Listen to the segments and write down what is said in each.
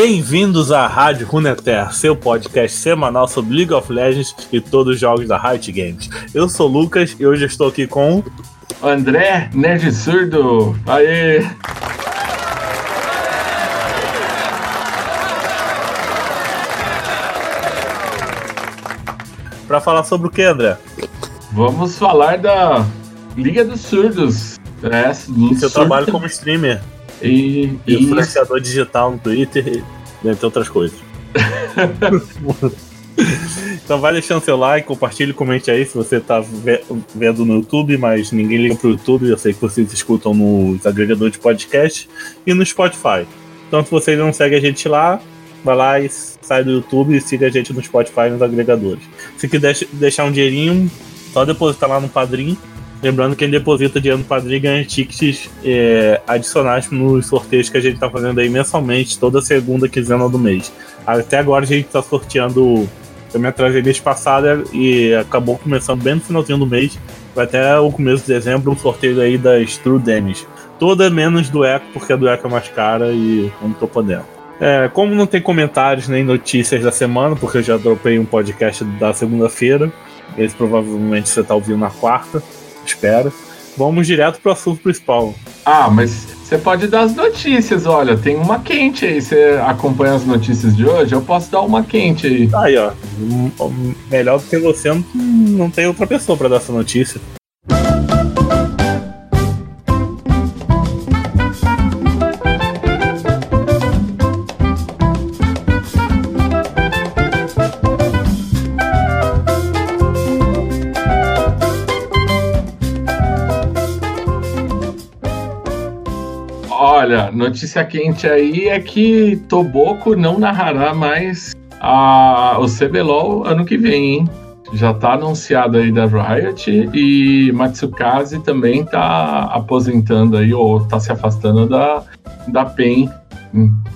Bem-vindos à Rádio Runeterra, seu podcast semanal sobre League of Legends e todos os jogos da Riot Games. Eu sou o Lucas e hoje estou aqui com. André Nerd Surdo. Aê! Para falar sobre o que, André? Vamos falar da Liga dos Surdos. É, do seu trabalho como streamer. E, e influenciador digital no Twitter, entre outras coisas. então vai deixando seu like, compartilhe, comente aí se você tá vendo no YouTube, mas ninguém liga pro YouTube, eu sei que vocês escutam nos agregadores de podcast e no Spotify. Então se vocês não seguem a gente lá, vai lá e sai do YouTube e siga a gente no Spotify e nos agregadores. Se quiser deixar um dinheirinho, só depositar lá no Padrim Lembrando que quem deposita dinheiro no Padrim ganha tickets é, adicionais nos sorteios que a gente está fazendo aí mensalmente, toda segunda quinzena do mês. Até agora a gente está sorteando. Eu me atrasei mês passado e acabou começando bem no finalzinho do mês. Vai até o começo de dezembro um sorteio aí das True Damage. Toda menos do Eco, porque a do Eco é mais cara e não tô podendo. É, como não tem comentários nem notícias da semana, porque eu já dropei um podcast da segunda-feira, esse provavelmente você tá ouvindo na quarta espera. Vamos direto pro assunto principal. Ah, mas você pode dar as notícias, olha, tem uma quente aí. Você acompanha as notícias de hoje? Eu posso dar uma quente aí. Aí, ó. Melhor do que você, não tem outra pessoa para dar essa notícia. Notícia quente aí é que Toboco não narrará mais a, o CBLOL ano que vem, hein? Já tá anunciado aí da Riot e Matsukaze também tá aposentando aí ou tá se afastando da, da PEN.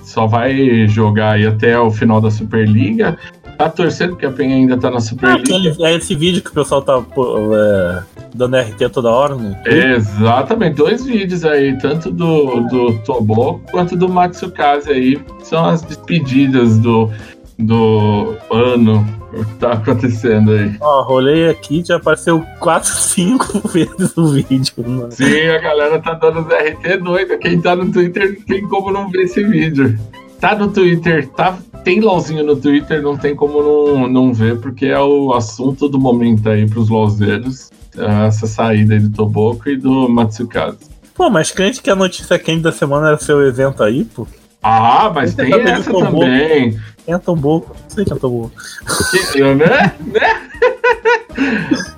Só vai jogar aí até o final da Superliga. Tá torcendo porque a PEN ainda tá na Superliga. Ah, é esse vídeo que o pessoal tá é, dando RT toda hora, né? Exatamente, dois vídeos aí, tanto do, do Tobo quanto do Matsukaze aí. São as despedidas do, do ano que tá acontecendo aí. Ó, rolei aqui, já apareceu 4, 5 vezes o vídeo. Mano. Sim, a galera tá dando os RT doido. Quem tá no Twitter não tem como não ver esse vídeo. Tá no Twitter, tá, tem LOLzinho no Twitter, não tem como não, não ver, porque é o assunto do momento aí pros LOLzeiros essa saída aí do Toboco e do Matsukaze. Pô, mas crente que a notícia quente da semana era seu evento aí, pô. Ah, mas tem essa também. Quem é Toboco? Não sei quem é Toboco. né? né?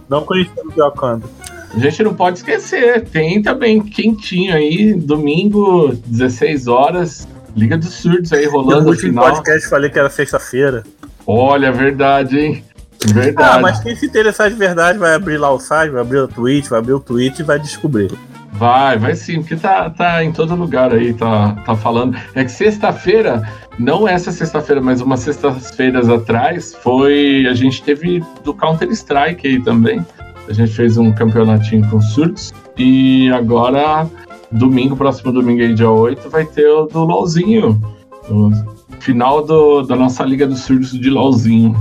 Não conhecemos o Wakanda. A gente não pode esquecer, tem também quentinho aí, domingo, 16 horas, Liga dos Surdos aí rolando no final. podcast falei que era sexta-feira. Olha, verdade, hein? Verdade. Ah, mas quem se interessar de verdade vai abrir lá o site, vai abrir o tweet, vai abrir o tweet e vai descobrir. Vai, vai sim, porque tá, tá em todo lugar aí, tá, tá falando. É que sexta-feira, não essa sexta-feira, mas umas sextas-feiras atrás, foi. A gente teve do Counter-Strike aí também. A gente fez um campeonatinho com surtos. E agora, domingo, próximo domingo aí, dia 8, vai ter o do LOLzinho. O final do, da nossa Liga dos Surdos de LOLzinho.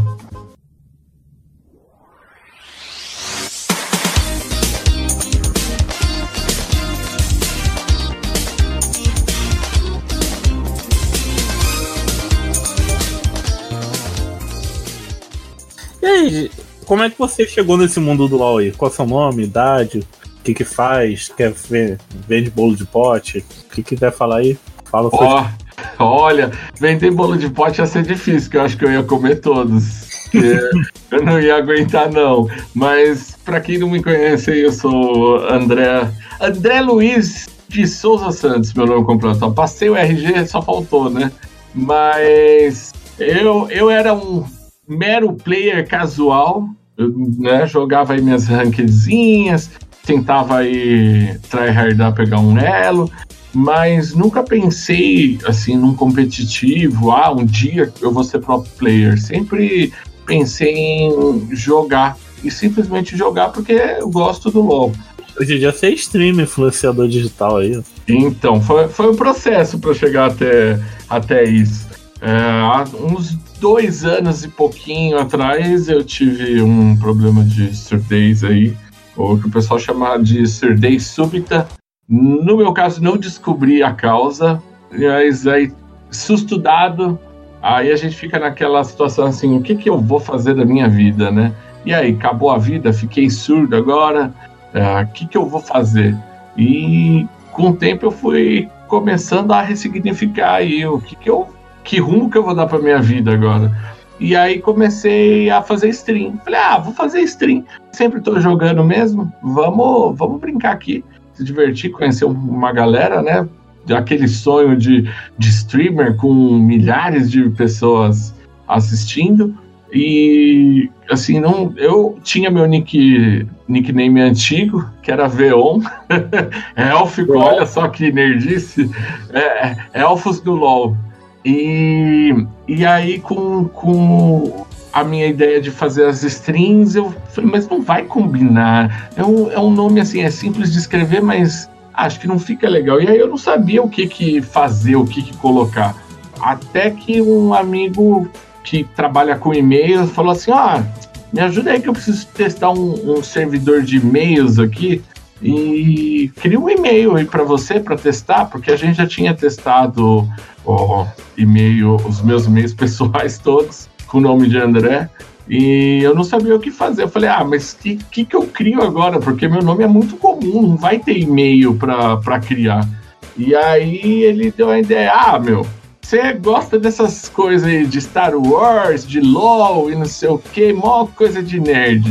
Como é que você chegou nesse mundo do LoL aí? Qual é o seu nome, idade, o que que faz? Quer ver, vende bolo de pote? O que quiser falar aí, fala. Oh, olha, vender bolo de pote ia ser difícil, que eu acho que eu ia comer todos. eu não ia aguentar não. Mas para quem não me conhece, eu sou André André Luiz de Souza Santos, meu nome completo. Só passei o RG, só faltou, né? Mas eu, eu era um mero player casual, eu, né, jogava aí minhas rankedzinhas, tentava aí tryhardar pegar um elo, mas nunca pensei assim num competitivo, ah, um dia eu vou ser pro player. Sempre pensei em jogar e simplesmente jogar porque eu gosto do LoL. Hoje em dia você é streamer, influenciador digital aí. Então, foi, foi um processo para chegar até, até isso. É, há uns dois anos e pouquinho atrás eu tive um problema de surdez aí, ou que o pessoal chama de surdez súbita. No meu caso, não descobri a causa, mas aí, susto dado, aí a gente fica naquela situação assim: o que, que eu vou fazer da minha vida, né? E aí, acabou a vida, fiquei surdo agora, é, o que, que eu vou fazer? E com o tempo eu fui começando a ressignificar aí o que, que eu que rumo que eu vou dar para minha vida agora. E aí comecei a fazer stream. Falei, ah, vou fazer stream. Sempre tô jogando mesmo. Vamos, vamos brincar aqui, se divertir, conhecer uma galera, né? Aquele sonho de, de streamer com milhares de pessoas assistindo. E assim, não, eu tinha meu nick, nickname antigo, que era Veon, élfico, olha só que nerdice, é, é, Elfos do LoL. E, e aí, com, com a minha ideia de fazer as strings, eu falei, mas não vai combinar. É um, é um nome assim, é simples de escrever, mas acho que não fica legal. E aí eu não sabia o que, que fazer, o que, que colocar. Até que um amigo que trabalha com e-mails falou assim: ah, me ajuda aí que eu preciso testar um, um servidor de e-mails aqui e cria um e-mail aí para você para testar, porque a gente já tinha testado o e-mail, os meus e-mails pessoais todos com o nome de André. E eu não sabia o que fazer. Eu falei, ah, mas o que, que, que eu crio agora? Porque meu nome é muito comum, não vai ter e-mail para criar. E aí ele deu a ideia, ah, meu, você gosta dessas coisas aí de Star Wars, de LOL e não sei o que, mó coisa de nerd.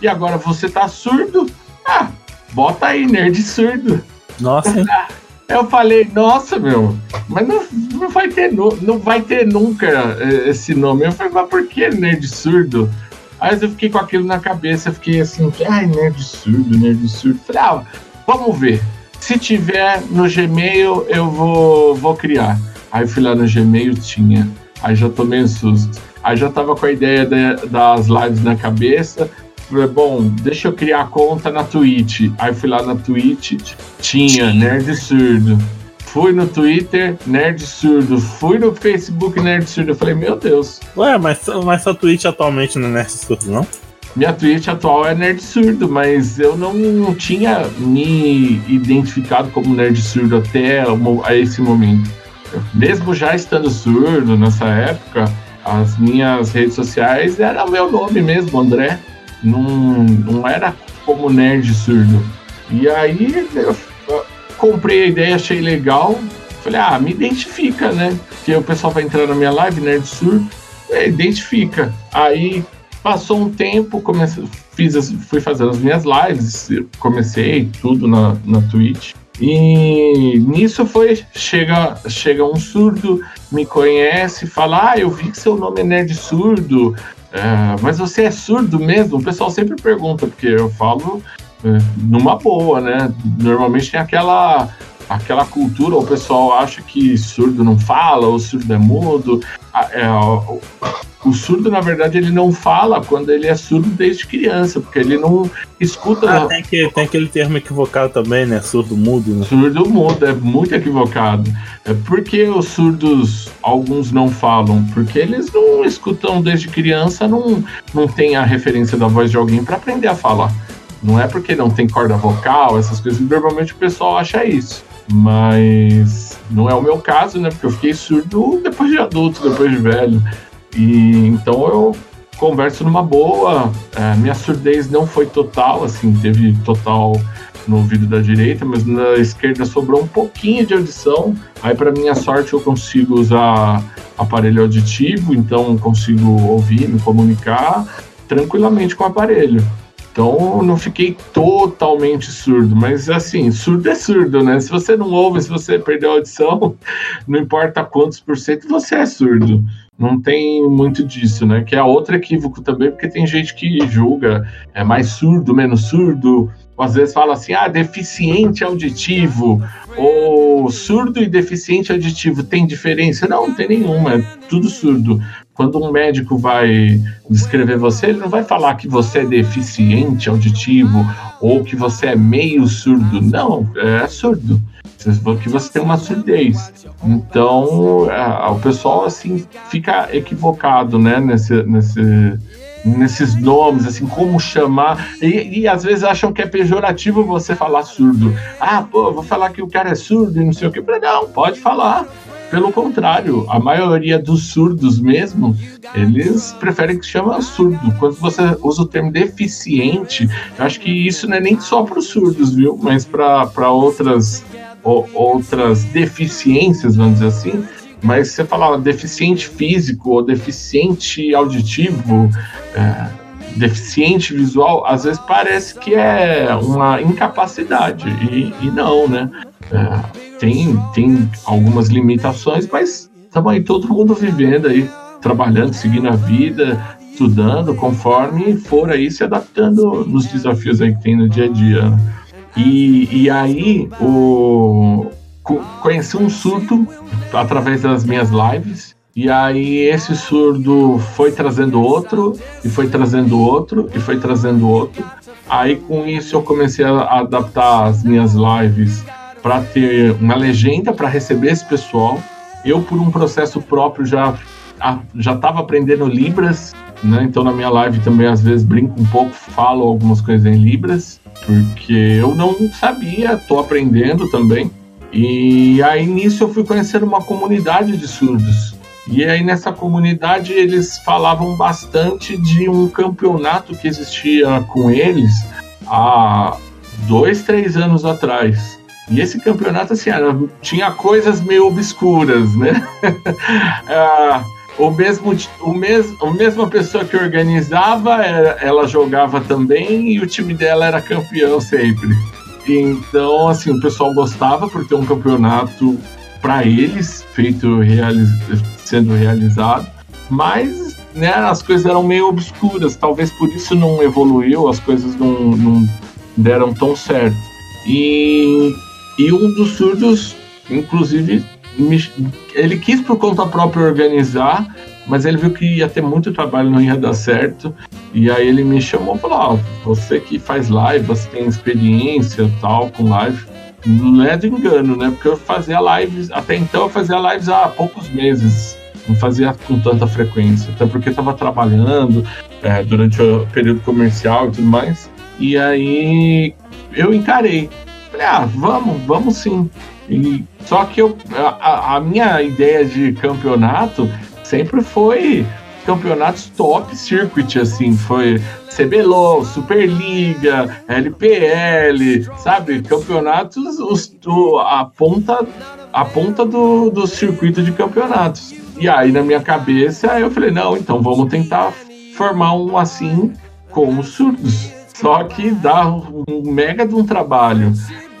E agora você tá surdo? Ah, bota aí, nerd surdo. Nossa. Eu falei, nossa, meu, mas não, não, vai ter, não vai ter nunca eh, esse nome. Eu falei, mas por que nerd surdo? Aí eu fiquei com aquilo na cabeça, fiquei assim, ai, nerd surdo, nerd surdo. Falei, ah, vamos ver. Se tiver no Gmail, eu vou, vou criar. Aí fui lá no Gmail, tinha. Aí já tomei um susto. Aí já tava com a ideia de, das lives na cabeça. Falei, bom, deixa eu criar a conta na Twitch. Aí fui lá na Twitch, tinha Nerd Surdo. Fui no Twitter, Nerd Surdo. Fui no Facebook, Nerd Surdo. Eu falei, meu Deus. Ué, mas, mas sua Twitch atualmente não é Nerd Surdo, não? Minha Twitch atual é Nerd Surdo, mas eu não tinha me identificado como Nerd Surdo até a esse momento. Mesmo já estando surdo nessa época, as minhas redes sociais era meu nome mesmo, André não, não era como nerd surdo. E aí eu comprei a ideia, achei legal. Falei, ah, me identifica, né? Porque o pessoal vai entrar na minha live, nerd surdo, é, identifica. Aí passou um tempo, comecei, fiz as, fui fazendo as minhas lives, comecei tudo na, na Twitch. E nisso foi, chega, chega um surdo, me conhece, fala, ah, eu vi que seu nome é Nerd Surdo, é, mas você é surdo mesmo? O pessoal sempre pergunta, porque eu falo é, numa boa, né? Normalmente tem aquela aquela cultura, o pessoal acha que surdo não fala, ou surdo é mudo. É, o, o, surdo, na verdade, ele não fala quando ele é surdo desde criança, porque ele não escuta. Ah, tem, que, tem aquele termo equivocado também, né? Surdo mudo. Né? Surdo mudo, é muito equivocado. É porque os surdos, alguns não falam? Porque eles não escutam desde criança, não, não tem a referência da voz de alguém para aprender a falar. Não é porque não tem corda vocal, essas coisas. Normalmente o pessoal acha isso. Mas não é o meu caso, né? Porque eu fiquei surdo depois de adulto, depois de velho. E então eu converso numa boa. É, minha surdez não foi total, assim, teve total no ouvido da direita, mas na esquerda sobrou um pouquinho de audição. Aí, para minha sorte, eu consigo usar aparelho auditivo, então consigo ouvir, me comunicar tranquilamente com o aparelho. Então não fiquei totalmente surdo, mas assim, surdo é surdo, né? Se você não ouve, se você perdeu a audição, não importa quantos por cento, você é surdo. Não tem muito disso, né? Que é outro equívoco também, porque tem gente que julga é mais surdo, menos surdo, ou às vezes fala assim, ah, deficiente auditivo, ou surdo e deficiente auditivo tem diferença? Não, não tem nenhuma, é tudo surdo. Quando um médico vai descrever você, ele não vai falar que você é deficiente auditivo ou que você é meio surdo. Não, é surdo. que você tem uma surdez. Então, é, o pessoal assim fica equivocado, né, nesse, nesse, nesses nomes, assim, como chamar. E, e, às vezes acham que é pejorativo você falar surdo. Ah, pô, vou falar que o cara é surdo e não sei o que. Não, pode falar. Pelo contrário, a maioria dos surdos mesmo, eles preferem que se chama surdo. Quando você usa o termo deficiente, eu acho que isso não é nem só para os surdos, viu? Mas para outras, outras deficiências, vamos dizer assim. Mas você falar deficiente físico ou deficiente auditivo, é, deficiente visual, às vezes parece que é uma incapacidade. E, e não, né? É, tem, tem algumas limitações, mas estamos aí todo mundo vivendo aí, trabalhando, seguindo a vida, estudando, conforme for aí se adaptando nos desafios aí que tem no dia a dia. Né? E, e aí, o, conheci um surdo através das minhas lives, e aí esse surdo foi trazendo outro, e foi trazendo outro, e foi trazendo outro. Aí com isso eu comecei a adaptar as minhas lives para ter uma legenda para receber esse pessoal. Eu, por um processo próprio, já já estava aprendendo Libras, né? Então na minha live também às vezes brinco um pouco, falo algumas coisas em Libras, porque eu não sabia, tô aprendendo também. E aí nisso eu fui conhecendo uma comunidade de surdos. E aí nessa comunidade eles falavam bastante de um campeonato que existia com eles há dois, três anos atrás. E esse campeonato, assim, era, tinha coisas meio obscuras, né? ah, o mesmo, o mesmo, a mesma pessoa que organizava, era, ela jogava também e o time dela era campeão sempre. Então, assim, o pessoal gostava por ter um campeonato para eles feito realiz, sendo realizado, mas né, as coisas eram meio obscuras, talvez por isso não evoluiu, as coisas não, não deram tão certo. E e um dos surdos, inclusive, me, ele quis por conta própria organizar, mas ele viu que ia ter muito trabalho, não ia dar certo. E aí ele me chamou e falou: oh, você que faz live, você tem experiência tal com live. Não é de engano, né? Porque eu fazia lives, até então eu fazia lives há poucos meses. Não fazia com tanta frequência, até porque estava trabalhando é, durante o período comercial e tudo mais. E aí eu encarei. Falei, ah, vamos, vamos sim. E, só que eu, a, a minha ideia de campeonato sempre foi campeonatos top circuit, assim, foi CBLOL, Superliga, LPL, sabe? Campeonatos, os, o, a ponta, a ponta do, do circuito de campeonatos. E aí, na minha cabeça, eu falei, não, então vamos tentar formar um assim com os surdos. Só que dá um mega de um trabalho.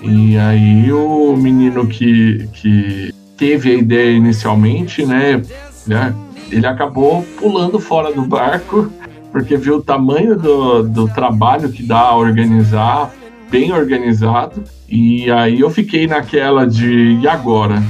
E aí o menino que, que teve a ideia inicialmente, né, né, ele acabou pulando fora do barco, porque viu o tamanho do, do trabalho que dá a organizar, bem organizado, e aí eu fiquei naquela de, e agora?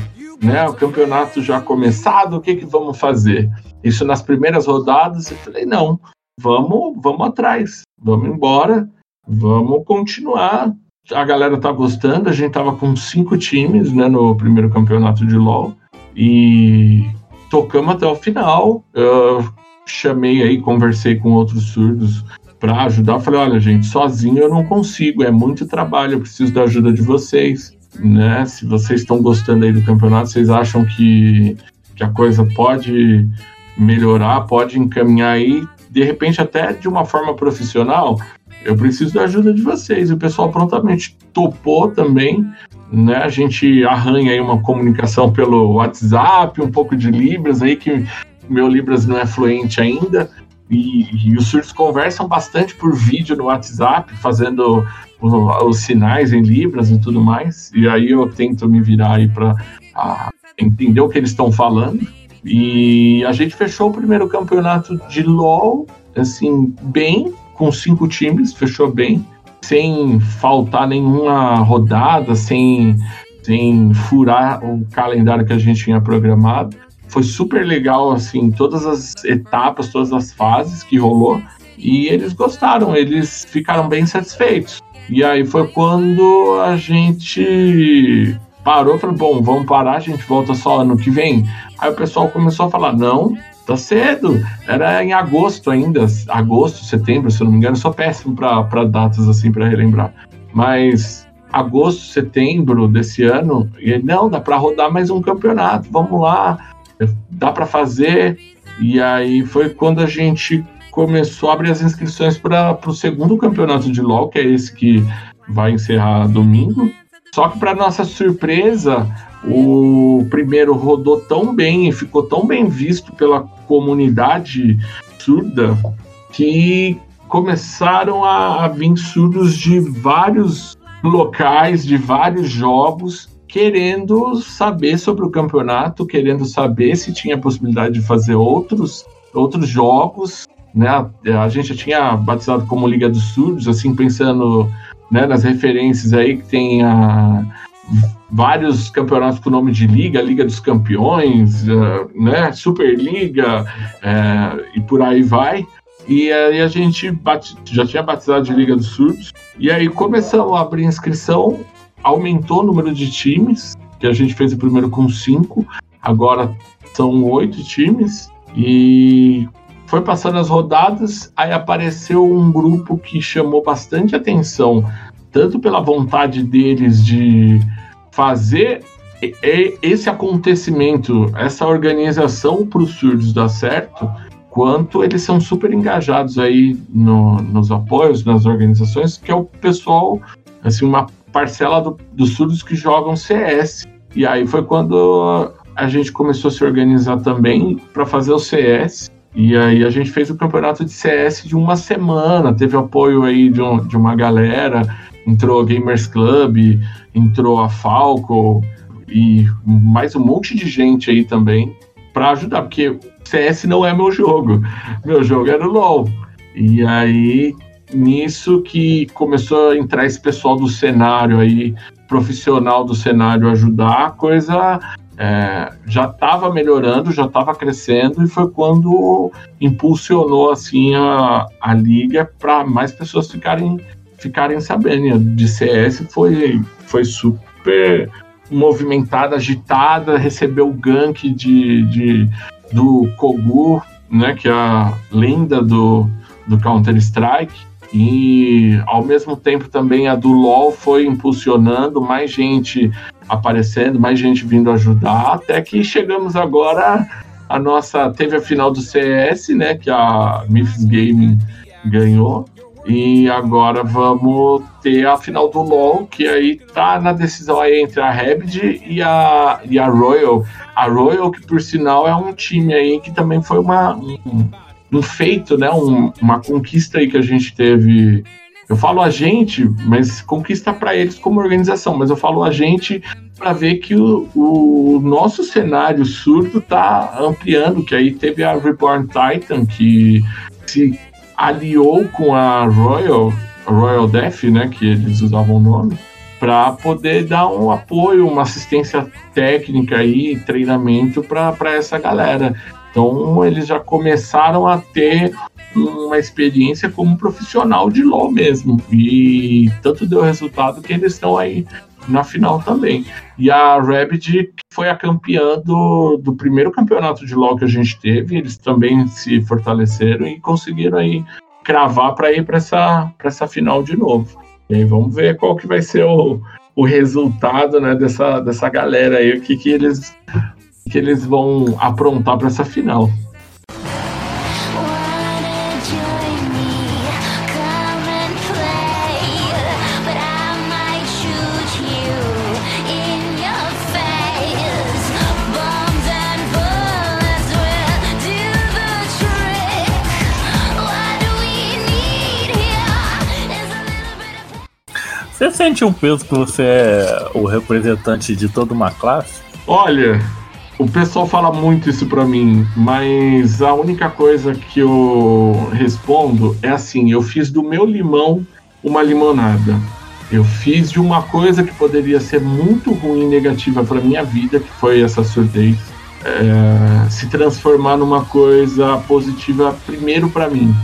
Né, o campeonato já começado, o que, que vamos fazer? Isso nas primeiras rodadas, eu falei, não, vamos, vamos atrás, vamos embora, vamos continuar a galera tá gostando. A gente tava com cinco times, né, no primeiro campeonato de LoL. E tocamos até o final. Eu chamei aí, conversei com outros surdos para ajudar. Falei, olha, gente, sozinho eu não consigo, é muito trabalho, eu preciso da ajuda de vocês. Né? Se vocês estão gostando aí do campeonato, vocês acham que, que a coisa pode melhorar, pode encaminhar aí, de repente até de uma forma profissional, eu preciso da ajuda de vocês. E o pessoal prontamente topou também, né? A gente arranha aí uma comunicação pelo WhatsApp, um pouco de Libras aí, que meu Libras não é fluente ainda. E, e os surdos conversam bastante por vídeo no WhatsApp, fazendo os sinais em Libras e tudo mais. E aí eu tento me virar aí para entender o que eles estão falando. E a gente fechou o primeiro campeonato de LoL, assim, bem, com cinco times, fechou bem, sem faltar nenhuma rodada, sem, sem furar o calendário que a gente tinha programado. Foi super legal, assim, todas as etapas, todas as fases que rolou. E eles gostaram, eles ficaram bem satisfeitos. E aí foi quando a gente parou falou: bom, vamos parar, a gente volta só ano que vem. Aí o pessoal começou a falar: não, tá cedo. Era em agosto ainda, agosto, setembro, se eu não me engano. Eu sou péssimo para datas assim, para relembrar. Mas agosto, setembro desse ano, e não, dá para rodar mais um campeonato, vamos lá, dá para fazer. E aí foi quando a gente começou a abrir as inscrições para o segundo campeonato de LoL, que é esse que vai encerrar domingo. Só que, para nossa surpresa, o primeiro rodou tão bem e ficou tão bem visto pela comunidade surda que começaram a, a vir surdos de vários locais, de vários jogos, querendo saber sobre o campeonato, querendo saber se tinha possibilidade de fazer outros, outros jogos. Né? A gente já tinha batizado como Liga dos Surdos, assim, pensando né, nas referências aí que tem a, vários campeonatos com nome de liga, Liga dos Campeões, uh, né, Superliga uh, e por aí vai. E aí a gente bate, já tinha batizado de Liga dos Surdos. E aí começamos a abrir inscrição, aumentou o número de times, que a gente fez o primeiro com cinco, agora são oito times. E foi passando as rodadas, aí apareceu um grupo que chamou bastante atenção, tanto pela vontade deles de fazer esse acontecimento, essa organização para os surdos dar certo, quanto eles são super engajados aí no, nos apoios, nas organizações, que é o pessoal, assim, uma parcela do, dos surdos que jogam CS. E aí foi quando a gente começou a se organizar também para fazer o CS e aí a gente fez o campeonato de CS de uma semana, teve apoio aí de, um, de uma galera, entrou a Gamers Club, entrou a Falco e mais um monte de gente aí também para ajudar, porque CS não é meu jogo, meu jogo era o LoL. E aí nisso que começou a entrar esse pessoal do cenário aí, profissional do cenário ajudar, a coisa é, já estava melhorando, já estava crescendo e foi quando impulsionou assim a, a liga para mais pessoas ficarem ficarem sabendo. De CS foi foi super movimentada, agitada, recebeu o gank de, de do Kogu, né, que é a lenda do, do Counter Strike. E ao mesmo tempo também a do LoL foi impulsionando mais gente aparecendo, mais gente vindo ajudar, até que chegamos agora a nossa teve a final do CS, né, que a Memphis Gaming ganhou. E agora vamos ter a final do LoL, que aí tá na decisão aí entre a Rabid e a, e a Royal. A Royal, que por sinal é um time aí que também foi uma, um, um feito, né? Um, uma conquista aí que a gente teve. Eu falo a gente, mas conquista para eles como organização, mas eu falo a gente para ver que o, o, nosso cenário surdo está ampliando, que aí teve a Reborn Titan que se aliou com a Royal, Royal Death, né, que eles usavam o nome, para poder dar um apoio, uma assistência técnica e treinamento para essa galera. Então eles já começaram a ter uma experiência como profissional de LoL mesmo. E tanto deu resultado que eles estão aí na final também. E a Rabbit foi a campeã do, do primeiro campeonato de LoL que a gente teve. Eles também se fortaleceram e conseguiram aí cravar para ir para essa, essa final de novo. E aí vamos ver qual que vai ser o, o resultado né, dessa, dessa galera aí, o que, que eles que eles vão aprontar para essa final. Você sente um peso que você é o representante de toda uma classe? Olha, o pessoal fala muito isso para mim, mas a única coisa que eu respondo é assim: eu fiz do meu limão uma limonada. Eu fiz de uma coisa que poderia ser muito ruim e negativa para minha vida, que foi essa surdez, é, se transformar numa coisa positiva primeiro para mim.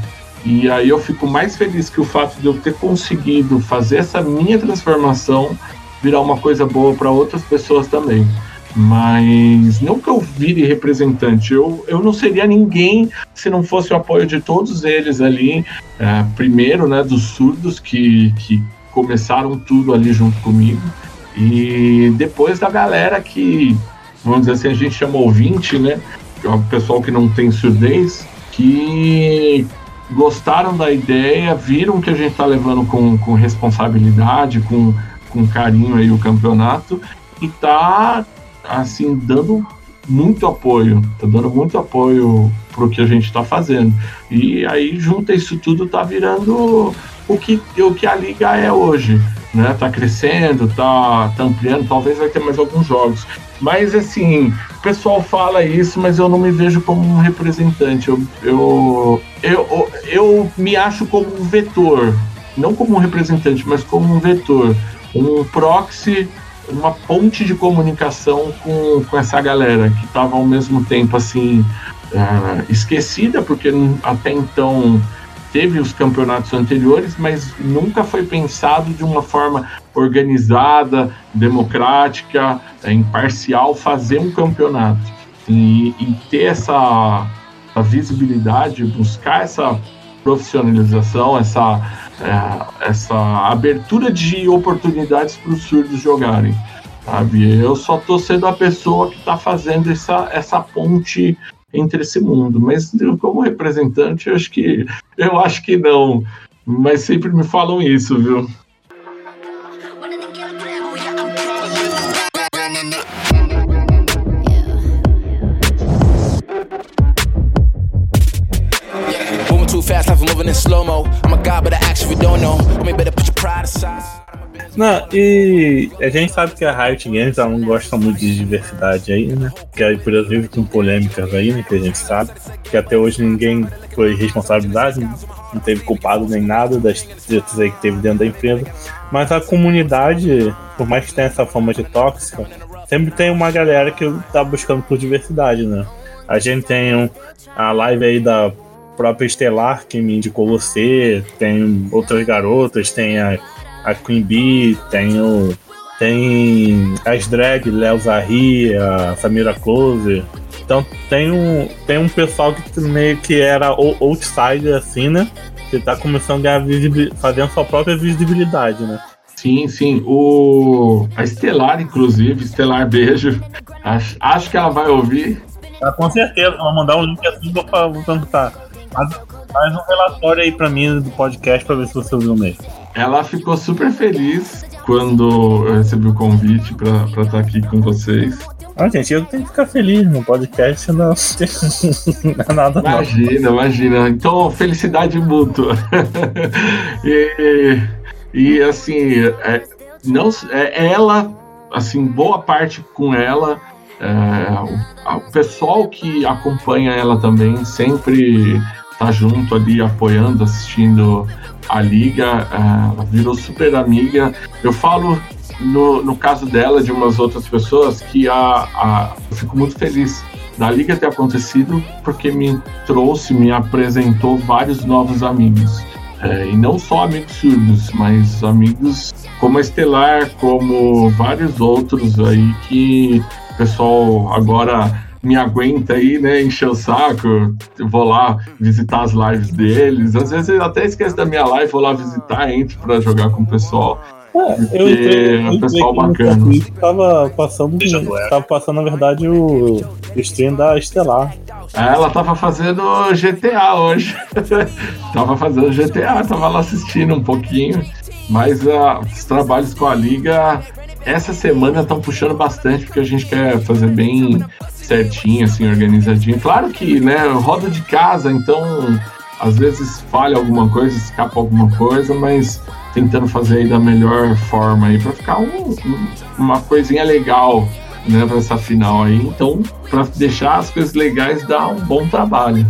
E aí eu fico mais feliz que o fato de eu ter conseguido fazer essa minha transformação virar uma coisa boa para outras pessoas também. Mas não que eu vire representante, eu, eu não seria ninguém se não fosse o apoio de todos eles ali. É, primeiro, né, dos surdos que, que começaram tudo ali junto comigo. E depois da galera que, vamos dizer assim, a gente chama ouvinte, né? É o pessoal que não tem surdez, que gostaram da ideia, viram que a gente está levando com, com responsabilidade, com, com carinho aí o campeonato e tá assim dando muito apoio, tá dando muito apoio pro que a gente está fazendo. E aí junta isso tudo tá virando o que o que a liga é hoje, né? Tá crescendo, tá, tá ampliando, talvez vai ter mais alguns jogos. Mas assim, o pessoal fala isso, mas eu não me vejo como um representante. Eu, eu, eu, eu me acho como um vetor, não como um representante, mas como um vetor, um proxy, uma ponte de comunicação com, com essa galera que estava ao mesmo tempo assim uh, esquecida, porque até então teve os campeonatos anteriores, mas nunca foi pensado de uma forma organizada, democrática, é, imparcial, fazer um campeonato. E, e ter essa, essa, visibilidade, buscar essa profissionalização, essa, é, essa abertura de oportunidades para os surdos jogarem. Sabe? Eu só estou sendo a pessoa que está fazendo essa, essa ponte entre esse mundo. Mas como representante, eu acho que eu acho que não. Mas sempre me falam isso, viu? Não, e a gente sabe que a Riot Games ela não gosta muito de diversidade aí, né? Que a empresa vive com polêmicas aí, né? Que a gente sabe. Que até hoje ninguém foi responsabilidade, não teve culpado nem nada das tretas aí que teve dentro da empresa. Mas a comunidade, por mais que tenha essa forma de tóxica, sempre tem uma galera que tá buscando por diversidade, né? A gente tem um, a live aí da própria Estelar que me indicou você, tem outras garotas, tem a a Queen Bee, tem o. Tem as drag, Léo Zahri, a Samira Close. Então tem um, tem um pessoal que meio que era outsider, assim, né? Que tá começando a ganhar visibilidade, fazendo sua própria visibilidade, né? Sim, sim. O... A Estelar, inclusive, Estelar Beijo. Acho, acho que ela vai ouvir. Ah, com certeza, vou mandar um link assim vou perguntar. Faz, faz um relatório aí pra mim do podcast pra ver se você ouviu mesmo. Ela ficou super feliz quando eu recebi o convite para estar tá aqui com vocês. Ah, gente, eu tenho que ficar feliz no podcast, não, não é nada Imagina, não. imagina. Então, felicidade mútua. e, e, assim, é, não, é, ela, assim, boa parte com ela, é, o, o pessoal que acompanha ela também sempre tá junto ali, apoiando, assistindo a liga, uh, virou super amiga. Eu falo no, no caso dela, de umas outras pessoas, que a, a, eu fico muito feliz da liga ter acontecido porque me trouxe, me apresentou vários novos amigos. É, e não só amigos surdos, mas amigos como a Estelar, como vários outros aí que o pessoal agora me aguenta aí, né? Encher o saco, eu vou lá visitar as lives deles. Às vezes eu até esqueço da minha live, vou lá visitar, entro pra jogar com o pessoal. É, eu, é um pessoal bacana. Tava passando, tava passando, na verdade, o, o stream da Estelar. É, ela tava fazendo GTA hoje. tava fazendo GTA, tava lá assistindo um pouquinho. Mas uh, os trabalhos com a Liga essa semana estão puxando bastante, porque a gente quer fazer bem certinho, assim, organizadinho. Claro que, né, roda de casa, então às vezes falha alguma coisa, escapa alguma coisa, mas tentando fazer aí da melhor forma aí para ficar um, uma coisinha legal, né, para essa final aí. Então, para deixar as coisas legais, dá um bom trabalho.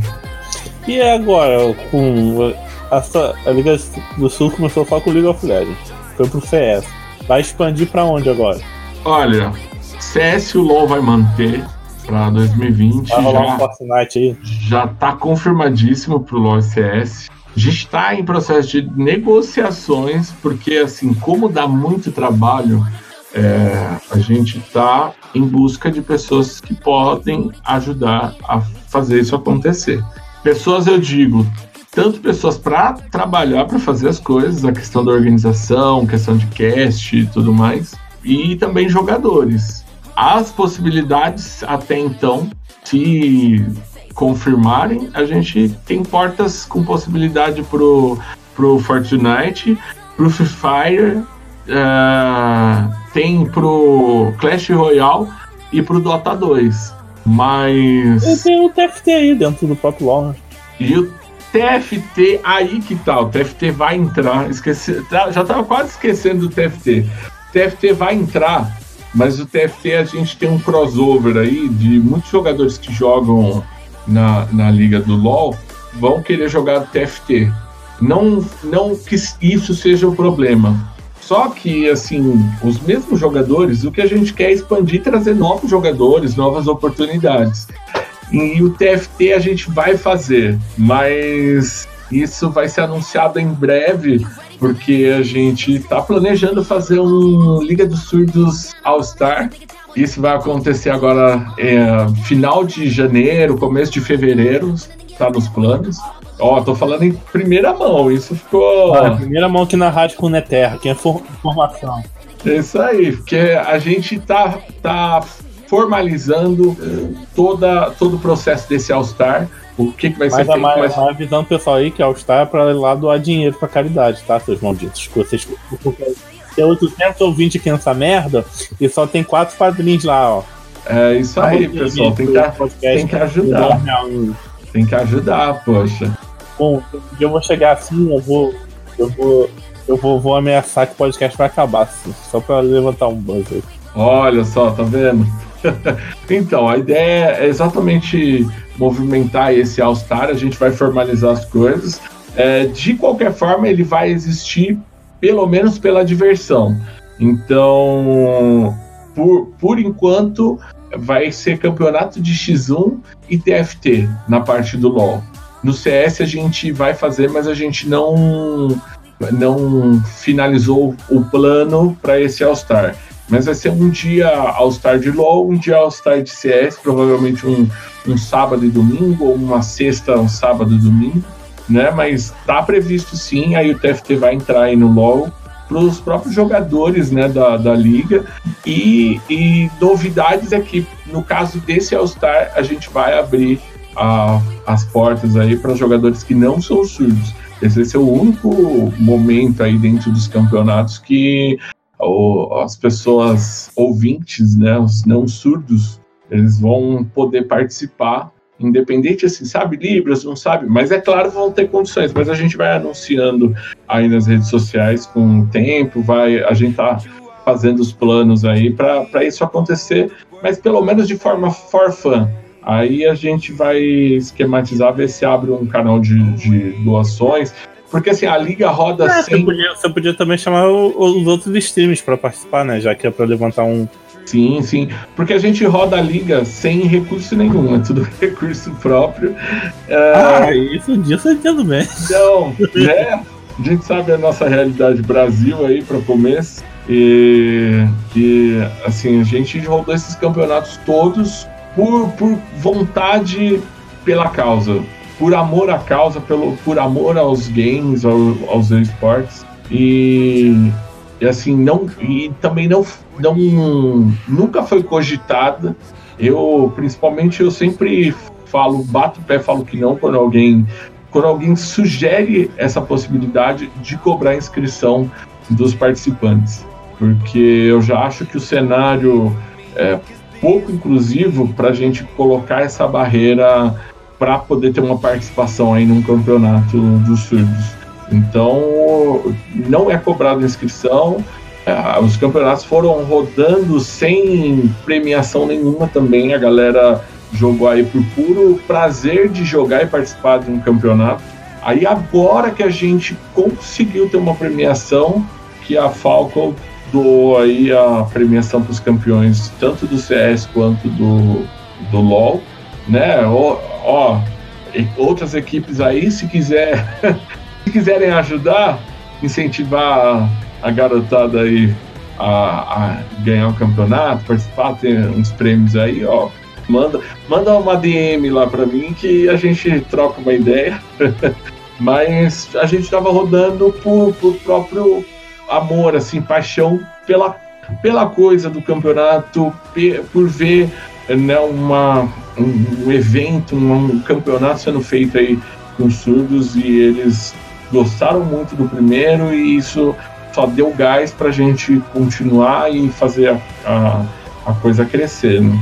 E agora, com essa, a Liga do Sul começou só com o League of Legends, foi pro CS. Vai expandir para onde agora? Olha, CS o LoL vai manter, para 2020. Vai rolar já, um Fortnite aí. Já tá confirmadíssimo pro LoL CS. A gente está em processo de negociações, porque assim, como dá muito trabalho, É, a gente está em busca de pessoas que podem ajudar a fazer isso acontecer. Pessoas, eu digo, tanto pessoas para trabalhar, para fazer as coisas, a questão da organização, questão de cast e tudo mais, e também jogadores. As possibilidades até então, se confirmarem, a gente tem portas com possibilidade pro, pro Fortnite, pro Free Fire, uh, tem pro Clash Royale e pro Dota 2. Mas. E tem o TFT aí dentro do próprio LoL. Né? E o TFT, aí que tá, o TFT vai entrar. Esqueci, tá, já tava quase esquecendo do TFT. O TFT vai entrar, mas o TFT a gente tem um crossover aí de muitos jogadores que jogam na, na liga do LoL vão querer jogar TFT. Não, não que isso seja o problema. Só que, assim, os mesmos jogadores, o que a gente quer é expandir, trazer novos jogadores, novas oportunidades. E o TFT a gente vai fazer, mas isso vai ser anunciado em breve, porque a gente está planejando fazer um Liga dos Surdos All-Star. Isso vai acontecer agora é, final de janeiro, começo de fevereiro, está nos planos. Ó, tô falando em primeira mão, isso ficou. Ah, primeira mão aqui na rádio com o Neterra, que é informação. É isso aí, porque a gente tá, tá formalizando toda, todo o processo desse All-Star. O que, que vai mas ser feito? Mais, mas... avisando o pessoal aí que All-Star é ir lá doar dinheiro pra caridade, tá, seus malditos? Que vocês. Tem 800 ouvintes aqui nessa merda e só tem quatro padrinhos lá, ó. É isso aí, pessoal. Tem que, tem que ajudar. Tem que ajudar, poxa. Bom, eu vou chegar assim, eu vou. Eu vou. Eu vou, vou ameaçar que o podcast vai acabar, assim, só pra levantar um buzz aí. Olha só, tá vendo? então, a ideia é exatamente movimentar esse All-Star, a gente vai formalizar as coisas. É, de qualquer forma, ele vai existir pelo menos pela diversão. Então, por, por enquanto, vai ser campeonato de X1 e TFT na parte do LoL. No CS a gente vai fazer, mas a gente não não finalizou o plano para esse All-Star. Mas vai ser um dia All-Star de LoL, um dia All-Star de CS, provavelmente um, um sábado e domingo, ou uma sexta, um sábado e domingo, né? Mas tá previsto sim, aí o TFT vai entrar aí no LoL para os próprios jogadores né, da, da liga. E, e novidades é que, no caso desse All-Star, a gente vai abrir a, as portas aí para jogadores que não são surdos. Esse é o único momento aí dentro dos campeonatos que as pessoas ouvintes, né, os não surdos, eles vão poder participar, independente assim, sabe Libras, não sabe, mas é claro vão ter condições, mas a gente vai anunciando aí nas redes sociais com o tempo, vai, a gente tá fazendo os planos aí para isso acontecer, mas pelo menos de forma for fun. Aí a gente vai esquematizar, ver se abre um canal de, de doações, porque assim, a liga roda é, sem. Você podia, você podia, também chamar os outros streams para participar, né? Já que é para levantar um. Sim, sim. Porque a gente roda a liga sem recurso nenhum, é tudo recurso próprio. É... Ah, isso disso eu entendo bem. Então, é, a gente sabe a nossa realidade Brasil aí para começo. E, e assim, a gente rodou esses campeonatos todos por, por vontade pela causa por amor à causa, pelo, por amor aos games, ao, aos esportes. E, e assim, não, e também não, não nunca foi cogitada. Eu, principalmente, eu sempre falo, bato o pé, falo que não quando alguém quando alguém sugere essa possibilidade de cobrar inscrição dos participantes, porque eu já acho que o cenário é pouco inclusivo para a gente colocar essa barreira para poder ter uma participação aí num campeonato dos surdos. Então, não é cobrado inscrição. É, os campeonatos foram rodando sem premiação nenhuma também. A galera jogou aí por puro prazer de jogar e participar de um campeonato. Aí agora que a gente conseguiu ter uma premiação, que a Falcon doou aí a premiação para os campeões, tanto do CS quanto do, do LoL, né? ó, outras equipes aí, se quiser, se quiserem ajudar, incentivar a, a garotada aí a, a ganhar o campeonato, participar, ter uns prêmios aí, ó, manda, manda uma DM lá para mim que a gente troca uma ideia. Mas a gente estava rodando por, por próprio amor, assim, paixão pela, pela coisa do campeonato, por ver né, uma, um, um evento, um, um, campeonato sendo feito aí com surdos e eles gostaram muito do primeiro e isso só deu gás para a gente continuar e fazer a, a, a coisa crescer. Né?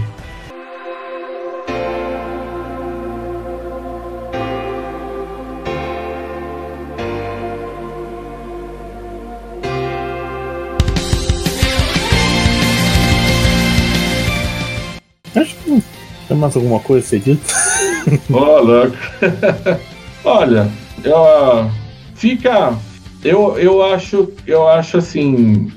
Mais alguma coisa a ser dito? Oh, louco. Olha, eu, fica. Eu, eu acho, eu acho assim,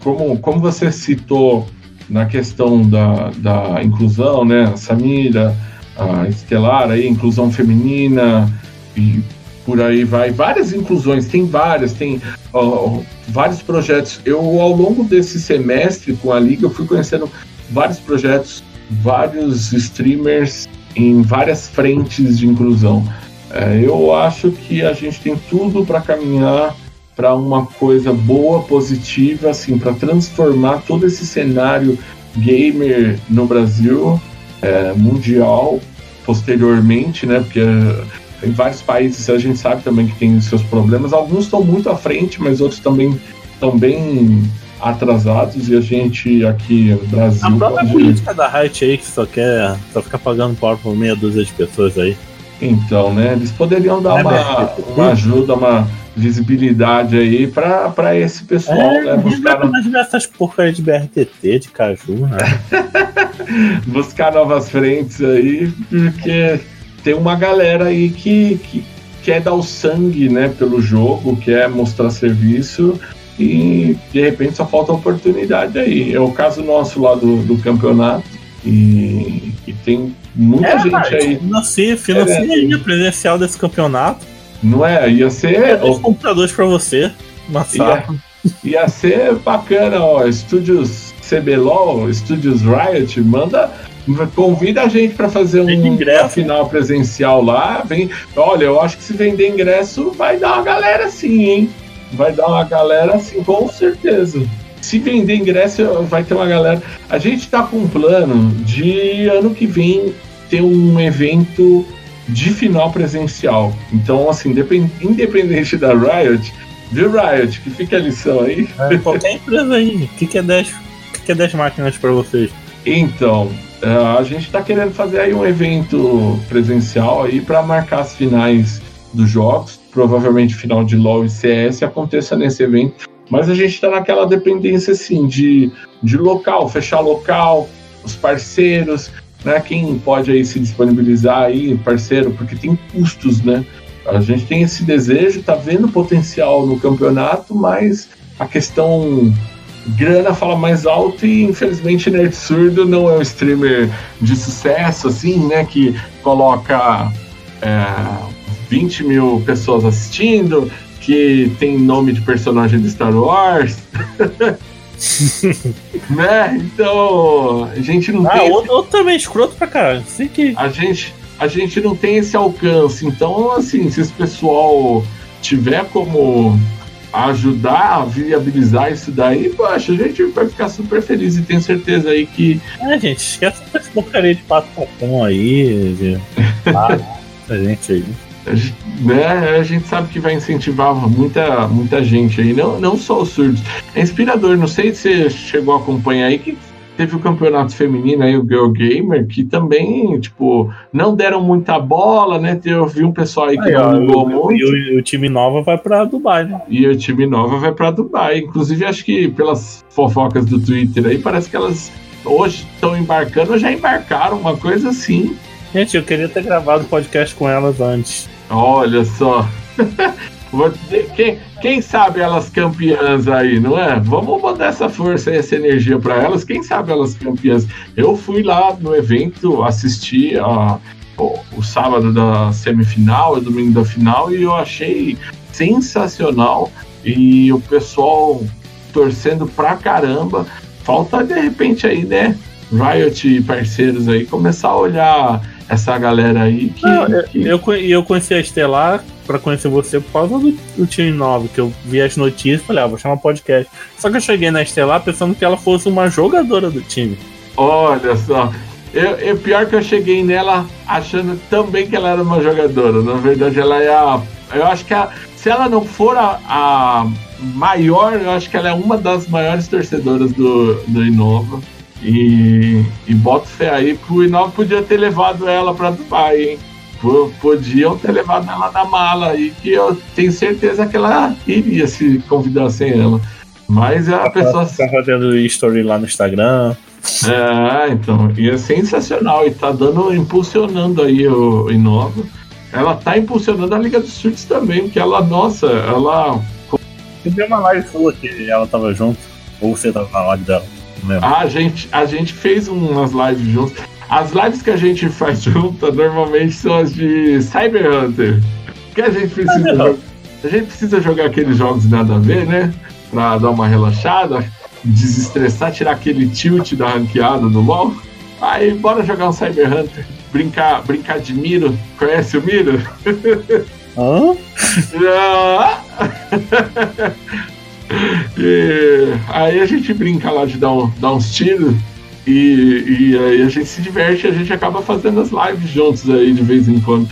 como, como você citou na questão da, da inclusão, né? Samira, a Estelar aí, inclusão feminina e por aí vai. Várias inclusões, tem várias, tem ó, vários projetos. Eu, ao longo desse semestre com a Liga, eu fui conhecendo vários projetos vários streamers em várias frentes de inclusão. É, eu acho que a gente tem tudo para caminhar para uma coisa boa, positiva, assim, para transformar todo esse cenário gamer no Brasil, é, mundial, posteriormente, né? Porque em vários países a gente sabe também que tem seus problemas. Alguns estão muito à frente, mas outros também estão bem atrasados e a gente aqui no Brasil. A própria pode... política da Riot aí que só quer só ficar pagando pau por meia dúzia de pessoas aí. Então, né? Eles poderiam dar é uma, uma ajuda, uma visibilidade aí para esse pessoal, é, né? Buscar no... essas porcarias de BRTT, de Caju, né? buscar novas frentes aí, porque tem uma galera aí que, que quer dar o sangue, né, pelo jogo, quer mostrar serviço e de repente só falta oportunidade aí. É o caso nosso lá do, do campeonato e, e tem muita é, gente aí. Financia, financia é, a presencial desse campeonato. Não é? Ia ser. Os computadores para você, uma ia, ia ser bacana, ó. Estúdios CBLOL, Estúdios Riot, manda convida a gente para fazer um ingresso. final presencial lá. Vem, olha, eu acho que se vender ingresso vai dar uma galera sim, hein? Vai dar uma galera assim, com certeza. Se vender ingresso, vai ter uma galera. A gente está com um plano de ano que vem ter um evento de final presencial. Então, assim, independente da Riot, viu, Riot? Que fica a lição aí. É, qualquer empresa aí. O que, que é 10? O que, é 10 máquinas para vocês? Então, é, a gente está querendo fazer aí um evento presencial aí para marcar as finais dos jogos provavelmente final de LoL e CS aconteça nesse evento. Mas a gente está naquela dependência assim de, de local, fechar local, os parceiros, né? Quem pode aí se disponibilizar aí, parceiro, porque tem custos, né? A gente tem esse desejo, tá vendo potencial no campeonato, mas a questão grana fala mais alto e infelizmente Nerd Surdo não é um streamer de sucesso, assim, né? Que coloca é, 20 mil pessoas assistindo, que tem nome de personagem de Star Wars. né? Então, a gente não ah, tem. Outro, outro também escroto pra caralho. Sei que... a, gente, a gente não tem esse alcance. Então, assim, se esse pessoal tiver como ajudar a viabilizar isso daí, poxa, a gente vai ficar super feliz e tenho certeza aí que. É, gente, esquece essa porcaria de pato com aí, de... ah, a gente aí né, a gente sabe que vai incentivar muita, muita gente aí, não, não só os surdos. É inspirador, não sei se você chegou a acompanhar aí que teve o campeonato feminino aí, o Girl Gamer, que também, tipo, não deram muita bola, né? Eu vi um pessoal aí que não jogou muito. E o, o, time nova vai para Dubai, né? E o time nova vai para Dubai. Inclusive, acho que pelas fofocas do Twitter aí, parece que elas hoje estão embarcando, ou já embarcaram, uma coisa assim. Gente, eu queria ter gravado podcast com elas antes. Olha só. quem, quem sabe elas campeãs aí, não é? Vamos botar essa força e essa energia para elas. Quem sabe elas campeãs? Eu fui lá no evento assistir a, o, o, sábado da semifinal, o domingo da final, e eu achei sensacional. E o pessoal torcendo pra caramba. Falta de repente aí, né? Riot e parceiros aí começar a olhar essa galera aí que. Não, que... Eu, eu, conheci a Estelar pra conhecer você por causa do, do time 9, que eu vi as notícias e falei, ah, vou chamar podcast. Só que eu cheguei na Estelar pensando que ela fosse uma jogadora do time. Olha só. Eu, eu, pior que eu cheguei nela achando também que ela era uma jogadora. Na verdade, ela é a. Eu acho que a, se ela não for a, a maior, eu acho que ela é uma das maiores torcedoras do, do Inova. E, e boto fé aí pro Inova podia ter levado ela pra Dubai, hein? Podiam ter levado ela na mala aí, que eu tenho certeza que ela iria se convidassem ela. Mas a pessoa. Tá fazendo story lá no Instagram. É, então, e é sensacional, e tá dando, impulsionando aí o Inova. Ela tá impulsionando a Liga dos Chutes também, porque ela, nossa, ela. Você deu uma live sua que ela tava junto, ou você tava na live dela? A gente, a gente fez umas lives juntos. As lives que a gente faz junto normalmente são as de Cyber Hunter. Que a gente precisa jogar, a gente precisa jogar aqueles jogos nada a ver, né? Pra dar uma relaxada desestressar, tirar aquele tilt da ranqueada do LoL. Aí, bora jogar um Cyber Hunter. Brincar, brincar de Miro. Conhece o Miro? Hã? e, aí a gente brinca lá de dar, um, dar uns tiros. E, e aí a gente se diverte e a gente acaba fazendo as lives juntos aí de vez em quando.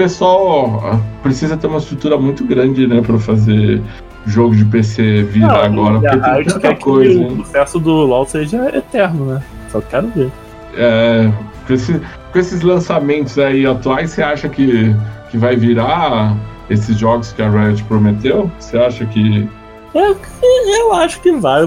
Pessoal precisa ter uma estrutura muito grande, né, para fazer jogo de PC virar Não, agora, porque tem tanta coisa. o sucesso do LoL seja eterno, né? Só quero ver. É, com, esse, com esses lançamentos aí atuais, você acha que, que vai virar esses jogos que a Riot prometeu? Você acha que. Eu, eu acho que vai.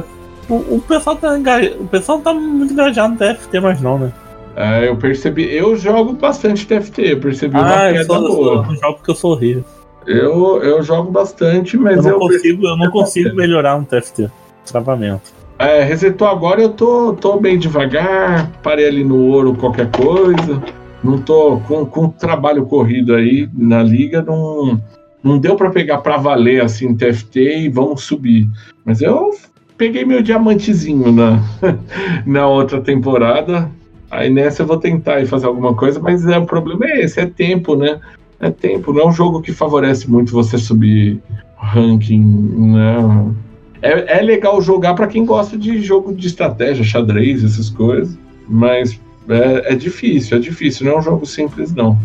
O, o, pessoal tá o pessoal tá muito engajado no TFT, mas não, né? É, eu percebi. Eu jogo bastante TFT, eu percebi ah, uma queda boa. Eu não jogo porque eu sou horrível. Eu, eu jogo bastante, mas eu não eu consigo, eu não consigo melhorar no TFT. Travamento. É, resetou agora, eu tô, tô bem devagar, parei ali no ouro qualquer coisa. Não tô com, com trabalho corrido aí na liga, não, não deu para pegar para valer assim TFT e vamos subir. Mas eu peguei meu diamantezinho na, na outra temporada. Aí nessa eu vou tentar fazer alguma coisa, mas é, o problema é esse, é tempo, né? É tempo, não é um jogo que favorece muito você subir ranking, né? É, é legal jogar para quem gosta de jogo de estratégia, xadrez, essas coisas, mas é, é difícil, é difícil, não é um jogo simples, não.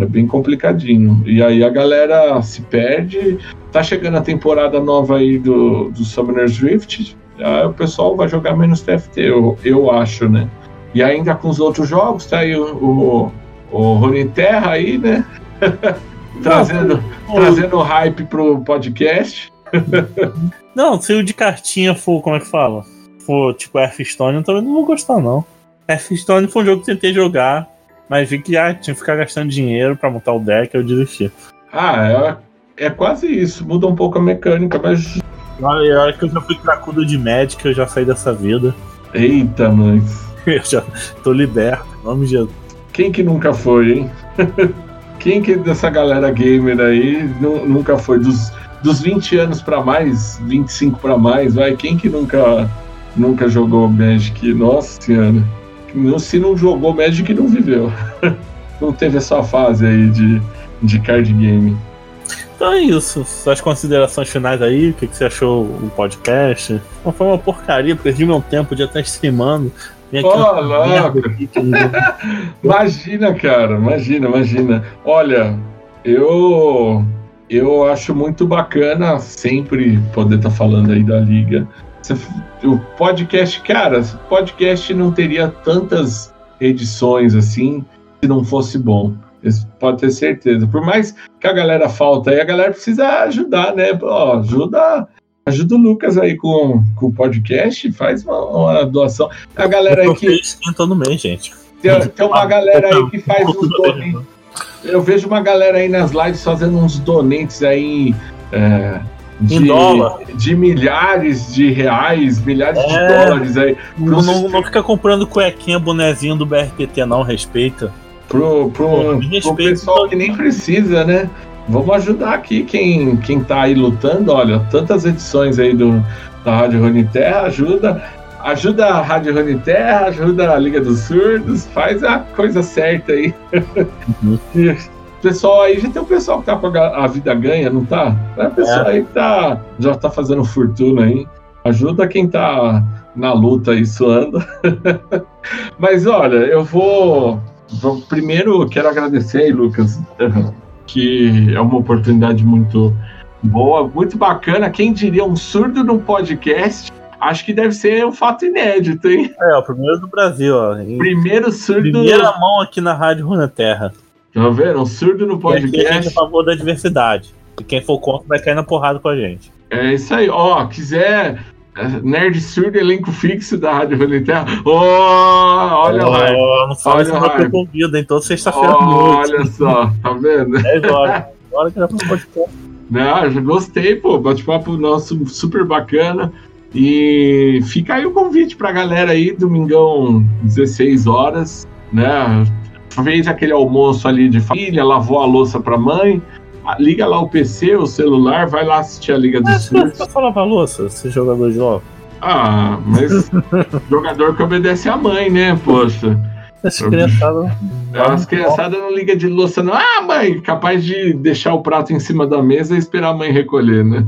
É bem complicadinho. E aí a galera se perde. Tá chegando a temporada nova aí do, do Summoner's Rift. O pessoal vai jogar menos TFT, eu, eu acho, né? E ainda com os outros jogos, tá aí o, o, o Rony Terra aí, né? trazendo, não, trazendo hype pro podcast. não, se o de cartinha for, como é que fala? For tipo Hearthstone, eu também não vou gostar, não. Hearthstone foi um jogo que eu tentei jogar, mas vi que ah, tinha que ficar gastando dinheiro para montar o deck, eu desisti. Ah, é, é quase isso. Muda um pouco a mecânica, mas. Olha, olha que eu já fui cracudo de Magic, eu já saí dessa vida. Eita, mas. Eu já tô liberto, em nome de Jesus. Quem que nunca foi, hein? Quem que dessa galera gamer aí nunca foi? Dos, dos 20 anos para mais, 25 para mais, vai? Quem que nunca, nunca jogou Magic? Nossa senhora. Se não jogou Magic, não viveu. Não teve essa fase aí de, de card game. Então é isso. Suas considerações finais aí, o que, que você achou do podcast? Não foi uma porcaria, perdi meu tempo de estar streamando. Imagina, cara, imagina, imagina. Olha, eu eu acho muito bacana sempre poder estar tá falando aí da liga. O podcast, cara, o podcast não teria tantas edições assim se não fosse bom. Isso pode ter certeza. Por mais que a galera falta aí, a galera precisa ajudar, né? Ó, ajuda Ajuda o Lucas aí com, com o podcast, faz uma, uma doação. A galera aí que. todo mês, gente. Tem, tem uma galera aí que faz uns donates. Eu vejo uma galera aí nas lives fazendo uns donates aí. É, de, de milhares de reais, milhares é, de dólares aí. Não, não, não, fica comprando cuequinha, bonezinho do BRPT, não, respeita. Pro, pro, pro pessoal que nem precisa, né? Vamos ajudar aqui quem, quem tá aí lutando, olha, tantas edições aí do, da Rádio Rony Terra, ajuda, ajuda a Rádio Rony Terra, ajuda a Liga dos Surdos, faz a coisa certa aí. Uhum. pessoal aí, já tem o pessoal que tá com a, a vida ganha, não tá? É o pessoal é. aí que tá, já tá fazendo fortuna aí. Ajuda quem tá na luta aí suando. Mas olha, eu vou, vou. Primeiro quero agradecer aí, Lucas, que é uma oportunidade muito boa, muito bacana. Quem diria um surdo no podcast? Acho que deve ser um fato inédito, hein? É, o primeiro do Brasil, ó. Primeiro surdo. Primeira mão aqui na Rádio Runa Terra. Tá vendo? Um surdo no podcast. E aqui a gente é a favor da diversidade. E quem for contra vai cair na porrada com a gente. É isso aí. Ó, quiser é, Nerd surdo, elenco fixo da Rádio Terra. Oh, olha lá. Oh, não fala isso na convida, então sexta-feira. Oh, olha só, tá vendo? 10 horas. Hora que já podcast. Não, já gostei, pô. Bate-papo nosso super bacana. E fica aí o convite pra galera aí, domingão, 16 horas, né? fez aquele almoço ali de família, lavou a louça pra mãe, liga lá o PC, o celular, vai lá assistir a Liga dos Surdos. Só falava louça, esse jogador de LOL. Ah, mas jogador que obedece a mãe, né, poxa. As criançadas. As criançadas não ligam de louça, não. Ah, mãe, capaz de deixar o prato em cima da mesa e esperar a mãe recolher, né?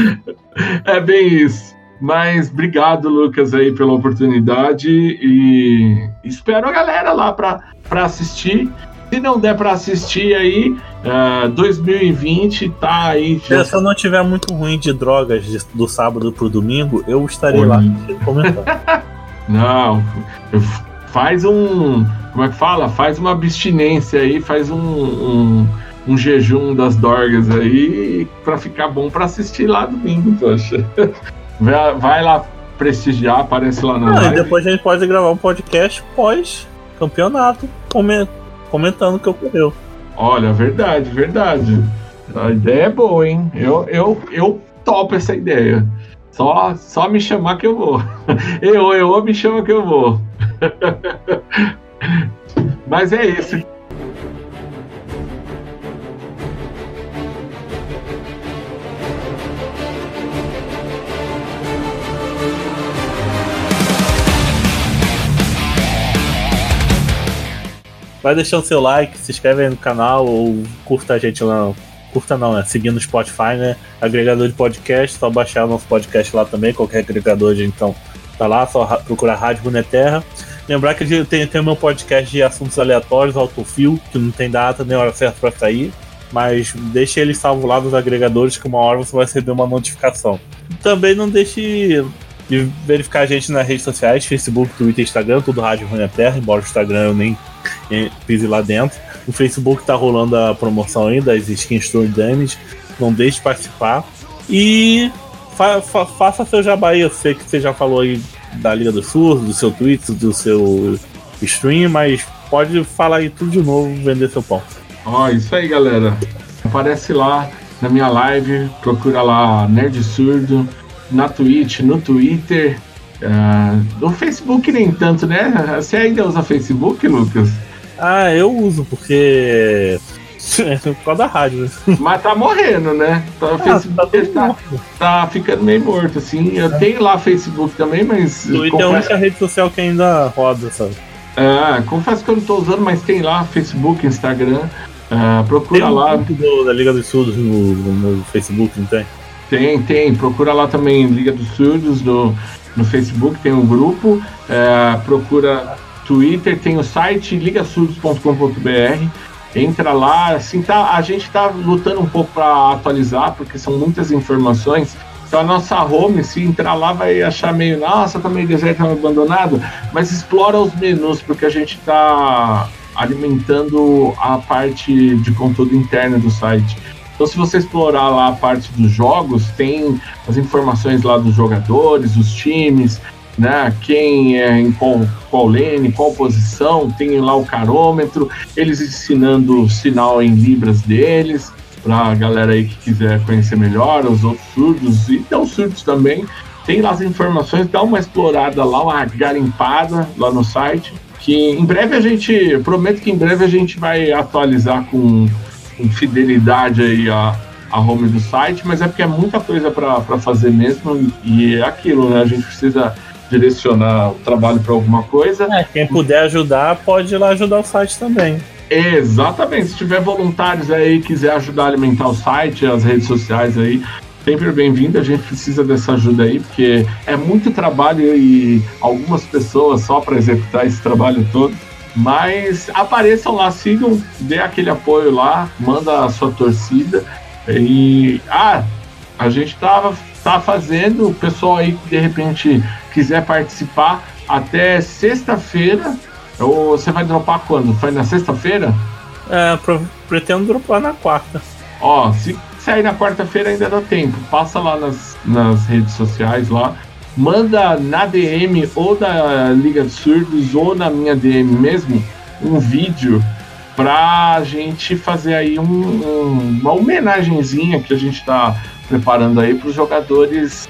é bem isso. Mas obrigado, Lucas, aí pela oportunidade e espero a galera lá para assistir. Se não der para assistir aí, uh, é, 2020 tá aí. Já... Se eu não tiver muito ruim de drogas de, do sábado pro domingo, eu estarei Oi. lá comentando. não, faz um. Como é que fala? Faz uma abstinência aí, faz um, um, um jejum das dorgas aí para ficar bom para assistir lá domingo, poxa. Vai, vai lá prestigiar, aparece lá na ah, live. E depois a gente pode gravar um podcast pós-campeonato, comentando o que ocorreu. Olha, verdade, verdade. A ideia é boa, hein? Eu, eu, eu topo essa ideia. Só, só me chamar que eu vou. Eu, eu, me chama que eu vou. Mas é isso. Vai deixando seu like, se inscreve aí no canal ou curta a gente lá. Curta não, né? Seguindo no Spotify, né? Agregador de podcast, só baixar o nosso podcast lá também, qualquer agregador, de então tá lá, só procurar Rádio Runeterra. Lembrar que tem, tem o meu podcast de assuntos aleatórios, autofil, que não tem data nem hora certa para sair, mas deixe ele salvo lá nos agregadores que uma hora você vai receber uma notificação. Também não deixe de verificar a gente nas redes sociais, Facebook, Twitter, Instagram, tudo Rádio Runeterra, embora o Instagram eu nem pise lá dentro. No Facebook tá rolando a promoção aí das skins Store Damage. Não deixe de participar. E fa fa faça seu jabá aí. Eu sei que você já falou aí da Liga do Sul, do seu Twitch, do seu stream, mas pode falar aí tudo de novo, vender seu pão. Ó, oh, isso aí, galera. Aparece lá na minha live, procura lá Nerd Surdo, na Twitch, no Twitter, no Facebook nem tanto, né? Você ainda usa Facebook, Lucas? Ah, eu uso, porque. É por causa da rádio, né? Mas tá morrendo, né? Tá, ah, Facebook tá, tá, tá, ficando meio morto, assim. Eu é. tenho lá Facebook também, mas. Twitter confesso... é a única rede social que ainda roda, sabe? Ah, confesso que eu não tô usando, mas tem lá Facebook, Instagram. Ah, procura tem um lá. Do, da Liga dos Surdos no, no, Facebook, não tem? Tem, tem. Procura lá também Liga dos Surdos no, no Facebook, tem um grupo. É, procura Twitter, tem o site ligasurdos.com.br. Entra lá, assim, tá, a gente tá lutando um pouco para atualizar, porque são muitas informações. Então a nossa home, se entrar lá, vai achar meio, nossa, tá meio deserto, tá abandonado, mas explora os menus, porque a gente tá alimentando a parte de conteúdo interno do site. Então, se você explorar lá a parte dos jogos, tem as informações lá dos jogadores, os times, né? Quem é em qual, qual lane, qual posição, tem lá o carômetro, eles ensinando o sinal em libras deles. pra galera aí que quiser conhecer melhor, os outros surdos e não surdos também. Tem lá as informações, dá uma explorada lá, uma garimpada lá no site. Que em breve a gente, prometo que em breve a gente vai atualizar com, com fidelidade aí a, a home do site, mas é porque é muita coisa para fazer mesmo e é aquilo, né? A gente precisa direcionar o trabalho para alguma coisa. É, quem puder ajudar, pode ir lá ajudar o site também. Exatamente. Se tiver voluntários aí quiser ajudar a alimentar o site, as redes sociais aí, sempre bem-vindo. A gente precisa dessa ajuda aí, porque é muito trabalho e algumas pessoas só para executar esse trabalho todo. Mas apareçam lá, sigam, dê aquele apoio lá, manda a sua torcida. E ah, a gente tava tá fazendo, o pessoal aí que de repente quiser participar até sexta-feira. Ou você vai dropar quando? Foi na sexta-feira? É, pretendo dropar na quarta. Ó, se sair na quarta-feira ainda dá tempo. Passa lá nas, nas redes sociais lá. Manda na DM ou da Liga de Surdos ou na minha DM mesmo um vídeo pra gente fazer aí um, um, uma homenagenzinha que a gente tá preparando aí para os jogadores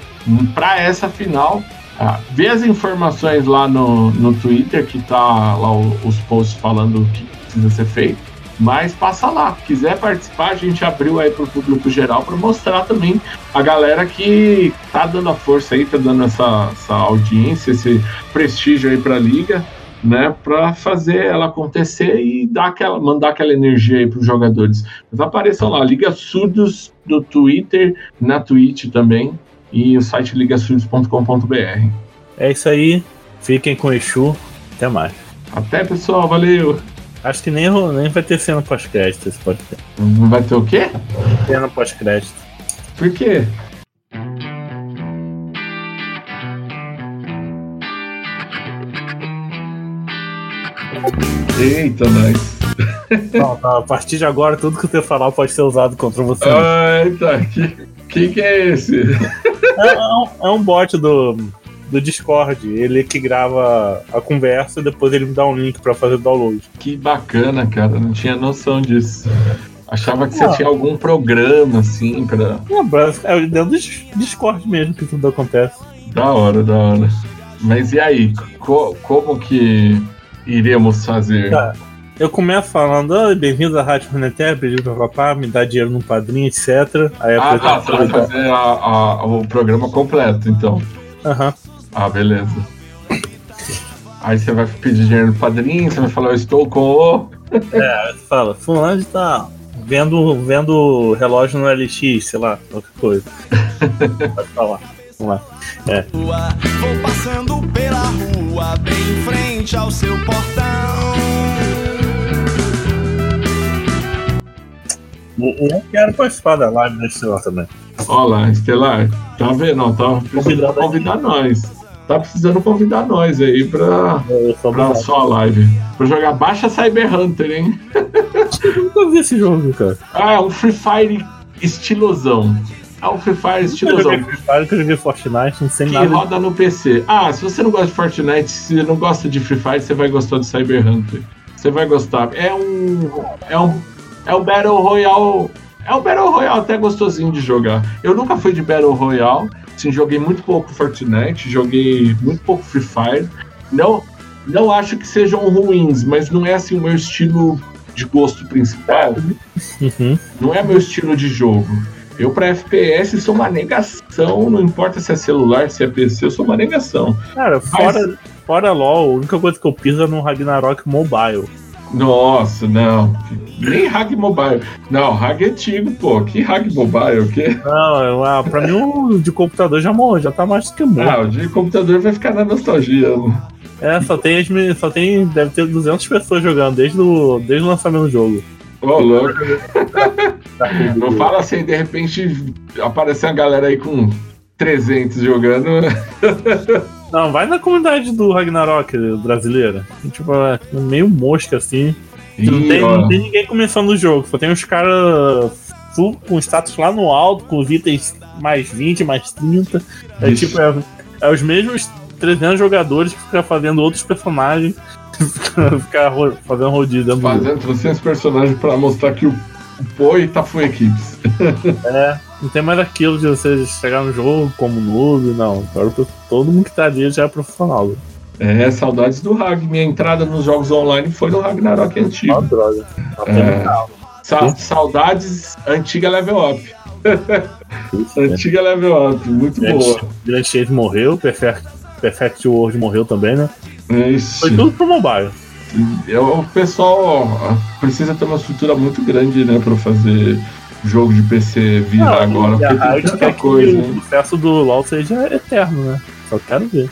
para essa final. Ah, vê as informações lá no, no Twitter, que tá lá os posts falando o que precisa ser feito. Mas passa lá, quiser participar, a gente abriu aí para o público geral para mostrar também a galera que tá dando a força aí, tá dando essa, essa audiência, esse prestígio aí para a liga né, para fazer ela acontecer e dar aquela, mandar aquela energia aí para os jogadores. Mas apareçam lá, Liga Surdos do Twitter, na Twitch também, e o site ligasurdos.com.br. É isso aí, fiquem com o Exu, até mais. Até pessoal, valeu! Acho que nem, nem vai ter cena pós-crédito esse podcast. Vai ter o quê? Cena pós-crédito. Por quê? Eita, nós. Não, não, a partir de agora, tudo que você falar pode ser usado contra você. Eita, que, que, que é esse? É, é, um, é um bot do, do Discord. Ele que grava a conversa e depois ele me dá um link para fazer o download. Que bacana, cara. Não tinha noção disso. Achava que você tinha algum programa assim pra. é dentro do Discord mesmo que tudo acontece. Da hora, da hora. Mas e aí? Co como que iríamos fazer? Tá. Eu começo falando, oh, bem-vindo à Rádio Runeterra, pediu pra papá, me dá dinheiro no padrinho, etc. Aí ah, tá, você vai fazer a, a, o programa completo, então. Aham. Uhum. Ah, beleza. Aí você vai pedir dinheiro no padrinho, você vai falar, eu estou com o. é, você fala, fulano tá vendo, vendo relógio no LX, sei lá, qualquer coisa. Pode falar. Vamos lá. É. Vou passando pela rua, bem em frente ao seu portão. Eu quero participar da live da Estelar também. Olá, Estelar. Tá vendo? Tá precisando convidar nós. Tá precisando convidar nós aí pra, pra sua live. Pra jogar Baixa Cyber Hunter, hein? Eu nunca vi esse jogo, cara. Ah, é um Free Fire estilosão. É um Free Fire estilosão. Eu Free Fire que eu joguei Fortnite, não sei que nada. Que roda no PC. Ah, se você não gosta de Fortnite, se não gosta de Free Fire, você vai gostar de Cyber Hunter. Você vai gostar. É um. É um. É um Battle Royale. É um Battle Royale até gostosinho de jogar. Eu nunca fui de Battle Royale. Sim, joguei muito pouco Fortnite, joguei muito pouco Free Fire. Não, não acho que sejam ruins, mas não é assim o meu estilo de gosto principal. Uhum. Não é meu estilo de jogo. Eu, pra FPS, sou uma negação, não importa se é celular, se é PC, eu sou uma negação. Cara, fora, Mas... fora LOL, a única coisa que eu piso é no Ragnarok Mobile. Nossa, não. Nem Hag Mobile. Não, Hag é antigo, pô. Que Hag Mobile, o quê? Não, ah, pra mim o de computador já morreu, já tá mais do que morto. Ah, o de computador vai ficar na nostalgia. É, só tem, só tem. Deve ter 200 pessoas jogando desde o, desde o lançamento do jogo. Ô, oh, louco. Não fala assim, de repente aparecer uma galera aí com 300 jogando. Não, vai na comunidade do Ragnarok brasileira. Tipo, é meio mosca assim. Ih, não, tem, não, tem, ninguém começando o jogo, só tem os caras com status lá no alto, com os itens mais 20, mais 30. É tipo, é, é os mesmos 300 jogadores que ficam fazendo outros personagens ficar fazendo rodízio. Fazendo 300 personagens pra mostrar que o Pô, e tá full equipes. é, não tem mais aquilo de você chegar no jogo como noob, não. Agora todo mundo que tá ali já é profissional. É, saudades do Rag. Minha entrada nos jogos online foi no Ragnarok antigo. Ah, droga. É, sa saudades antiga level up. antiga level up, muito Grand, boa. Grand Chase morreu, Perfect, Perfect World morreu também, né? Isso. Foi tudo pro mobile. O pessoal precisa ter uma estrutura muito grande, né, pra fazer jogo de PC virar Não, agora, porque tem tanta quer que coisa. o né? sucesso do LoL seja eterno, né? Só quero ver.